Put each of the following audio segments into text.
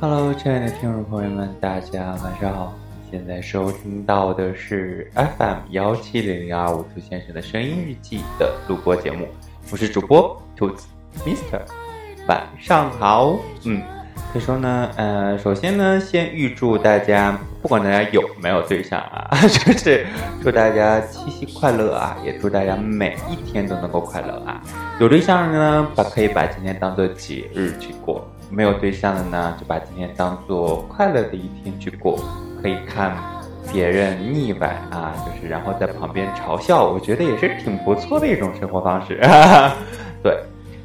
Hello，亲爱的听众朋友们，大家晚上好！现在收听到的是 FM 幺七零零二五兔先生的声音日记的录播节目，我是主播兔子 Mister，晚上好。嗯，所以说呢，呃，首先呢，先预祝大家，不管大家有没有对象啊，就是祝大家七夕快乐啊，也祝大家每一天都能够快乐啊。有对象的呢，把可以把今天当做节日去过。没有对象的呢，就把今天当做快乐的一天去过，可以看别人腻歪啊，就是然后在旁边嘲笑，我觉得也是挺不错的一种生活方式。对，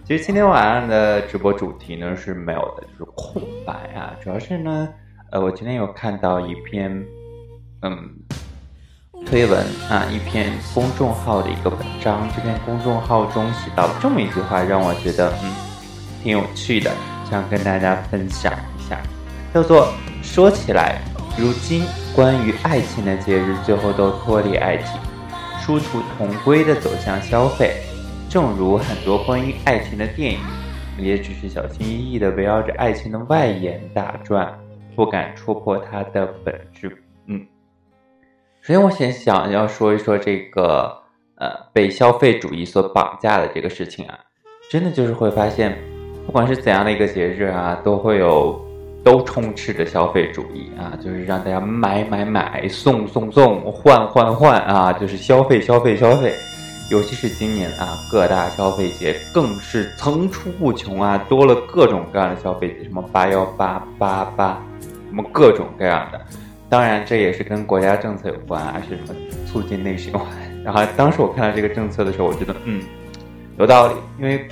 其实今天晚上的直播主题呢是没有的，就是空白啊。主要是呢，呃，我今天有看到一篇嗯推文啊，一篇公众号的一个文章，这篇公众号中写到这么一句话，让我觉得嗯挺有趣的。想跟大家分享一下，叫做说起来，如今关于爱情的节日最后都脱离爱情，殊途同归的走向消费。正如很多关于爱情的电影，也只是小心翼翼的围绕着爱情的外延打转，不敢戳破它的本质。嗯，首先我先想要说一说这个呃被消费主义所绑架的这个事情啊，真的就是会发现。不管是怎样的一个节日啊，都会有，都充斥着消费主义啊，就是让大家买买买，送送送，换换换啊，就是消费消费消费。尤其是今年啊，各大消费节更是层出不穷啊，多了各种各样的消费节，什么八幺八八八，什么各种各样的。当然，这也是跟国家政策有关啊，是什么促进内循环。然后当时我看到这个政策的时候，我觉得嗯，有道理，因为。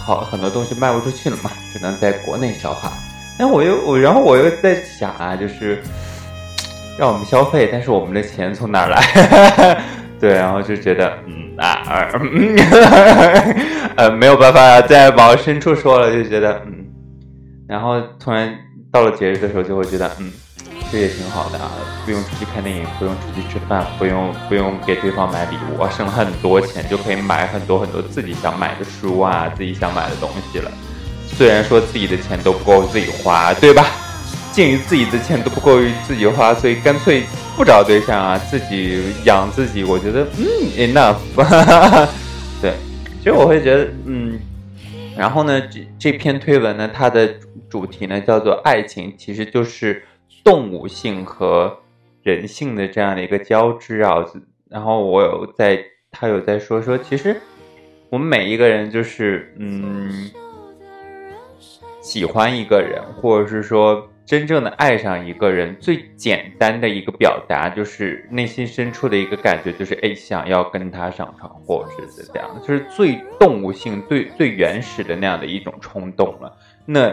好，很多东西卖不出去了嘛，只能在国内消化。那我又我，然后我又在想啊，就是让我们消费，但是我们的钱从哪儿来？对，然后就觉得嗯啊，呃，没有办法再往深处说了，就觉得嗯，然后突然到了节日的时候，就会觉得嗯。这也挺好的啊，不用出去看电影，不用出去吃饭，不用不用给对方买礼物，省了很多钱就可以买很多很多自己想买的书啊，自己想买的东西了。虽然说自己的钱都不够自己花，对吧？鉴于自己的钱都不够自己花，所以干脆不找对象啊，自己养自己。我觉得嗯，enough。对，其实我会觉得嗯，然后呢，这这篇推文呢，它的主题呢叫做爱情，其实就是。动物性和人性的这样的一个交织啊，然后我有在，他有在说说，其实我们每一个人就是嗯，喜欢一个人，或者是说真正的爱上一个人，最简单的一个表达就是内心深处的一个感觉，就是哎，想要跟他上床，或者是这样，就是最动物性、最最原始的那样的一种冲动了。那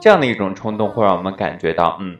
这样的一种冲动会让我们感觉到，嗯。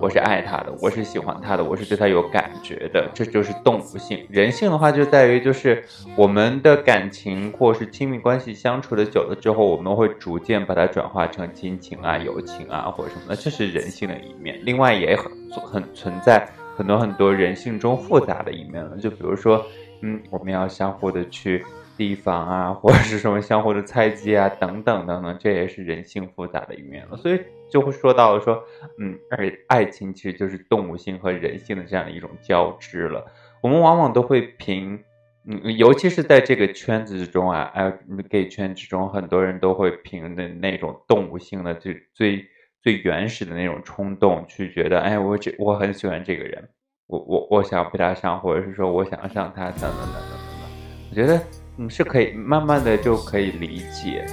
我是爱他的，我是喜欢他的，我是对他有感觉的，这就是动物性。人性的话就在于，就是我们的感情或是亲密关系相处的久了之后，我们会逐渐把它转化成亲情啊、友情啊或者什么的，这是人性的一面。另外也很很存在很多很多人性中复杂的一面了，就比如说，嗯，我们要相互的去。提防啊，或者是什么相互的猜忌啊，等等等等，这也是人性复杂的一面了。所以就会说到说，嗯，而爱情其实就是动物性和人性的这样的一种交织了。我们往往都会凭，嗯，尤其是在这个圈子之中啊，哎，gay 圈之中，很多人都会凭的那种动物性的最最最原始的那种冲动，去觉得，哎，我这我很喜欢这个人，我我我想要陪他上，或者是说我想要上他，等等等等等等，我觉得。嗯，是可以慢慢的就可以理解，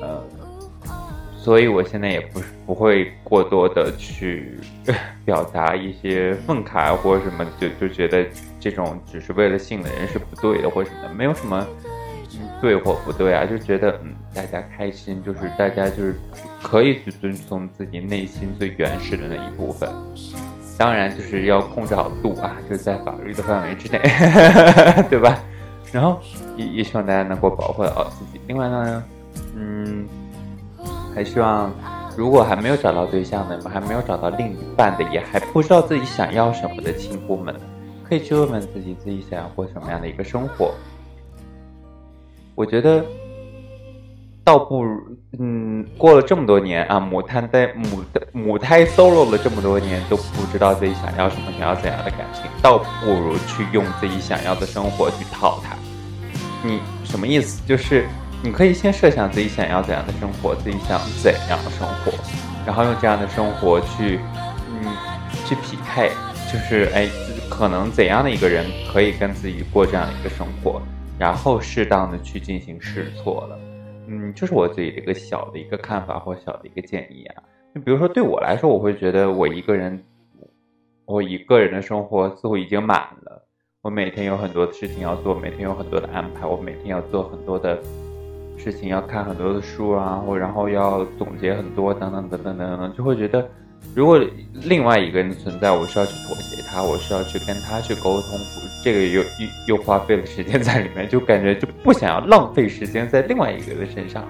呃，所以我现在也不是不会过多的去 表达一些愤慨或者什么，就就觉得这种只是为了性的人是不对的或什么的，没有什么对或不对啊，就觉得嗯，大家开心就是大家就是可以去遵从自己内心最原始的那一部分，当然就是要控制好度啊，就在法律的范围之内，对吧？然后也也希望大家能够保护好自己。另外呢，嗯，还希望如果还没有找到对象的，还没有找到另一半的，也还不知道自己想要什么的亲夫们，可以去问问自己，自己想要过什么样的一个生活。我觉得倒不如，嗯，过了这么多年啊，母胎在母的母胎 solo 了这么多年，都不知道自己想要什么，想要怎样的感情，倒不如去用自己想要的生活去套它。你什么意思？就是你可以先设想自己想要怎样的生活，自己想怎样的生活，然后用这样的生活去，嗯，去匹配，就是哎，可能怎样的一个人可以跟自己过这样一个生活，然后适当的去进行试错了。嗯，这是我自己的一个小的一个看法或小的一个建议啊。就比如说对我来说，我会觉得我一个人，我一个人的生活似乎已经满了。我每天有很多的事情要做，每天有很多的安排，我每天要做很多的事情，要看很多的书啊，或然后要总结很多等等等等等等，就会觉得。如果另外一个人存在，我需要去妥协他，我需要去跟他去沟通，这个又又又花费了时间在里面，就感觉就不想要浪费时间在另外一个人身上。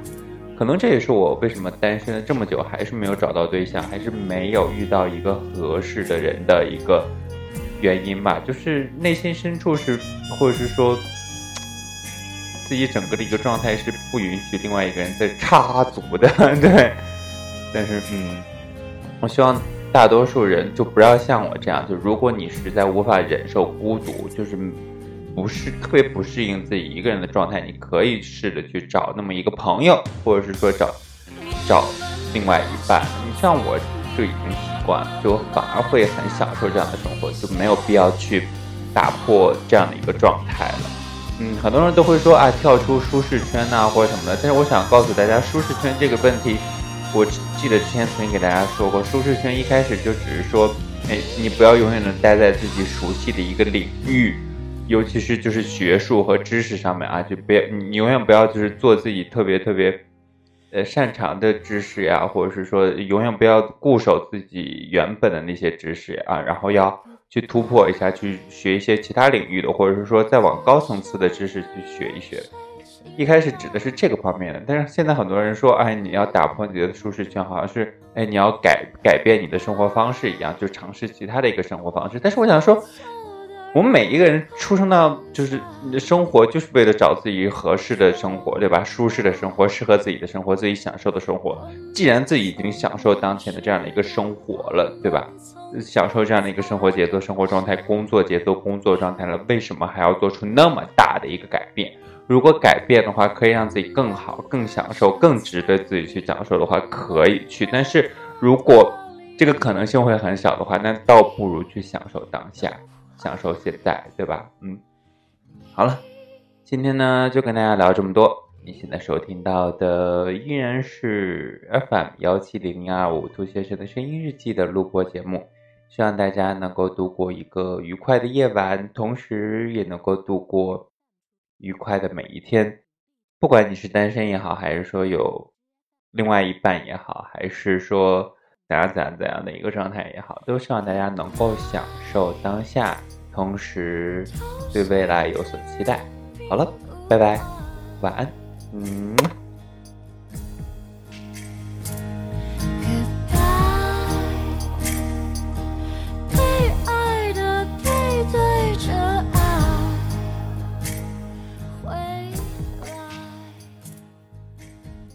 可能这也是我为什么单身了这么久，还是没有找到对象，还是没有遇到一个合适的人的一个原因吧。就是内心深处是，或者是说自己整个的一个状态是不允许另外一个人再插足的，对。但是，嗯。我希望大多数人就不要像我这样，就如果你实在无法忍受孤独，就是不是特别不适应自己一个人的状态，你可以试着去找那么一个朋友，或者是说找找另外一半。你像我就已经习惯了，就反而会很享受这样的生活，就没有必要去打破这样的一个状态了。嗯，很多人都会说啊，跳出舒适圈呐，或者什么的，但是我想告诉大家，舒适圈这个问题。我记得之前曾经给大家说过，舒适圈一开始就只是说，哎，你不要永远的待在自己熟悉的一个领域，尤其是就是学术和知识上面啊，就不要你永远不要就是做自己特别特别，呃擅长的知识呀，或者是说永远不要固守自己原本的那些知识啊，然后要去突破一下，去学一些其他领域的，或者是说再往高层次的知识去学一学。一开始指的是这个方面的，但是现在很多人说，哎，你要打破你的舒适圈，好像是，哎，你要改改变你的生活方式一样，就尝试其他的一个生活方式。但是我想说，我们每一个人出生到就是生活，就是为了找自己合适的生活，对吧？舒适的生活，适合自己的生活，自己享受的生活。既然自己已经享受当前的这样的一个生活了，对吧？享受这样的一个生活节奏、生活状态、工作节奏、工作状态了，为什么还要做出那么大的一个改变？如果改变的话，可以让自己更好、更享受、更值得自己去享受的话，可以去。但是如果这个可能性会很小的话，那倒不如去享受当下，享受现在，对吧？嗯，好了，今天呢就跟大家聊这么多。你现在收听到的依然是 FM 幺七零零二五兔先生的声音日记的录播节目，希望大家能够度过一个愉快的夜晚，同时也能够度过。愉快的每一天，不管你是单身也好，还是说有另外一半也好，还是说怎样怎样怎样的一个状态也好，都希望大家能够享受当下，同时对未来有所期待。好了，拜拜，晚安，嗯。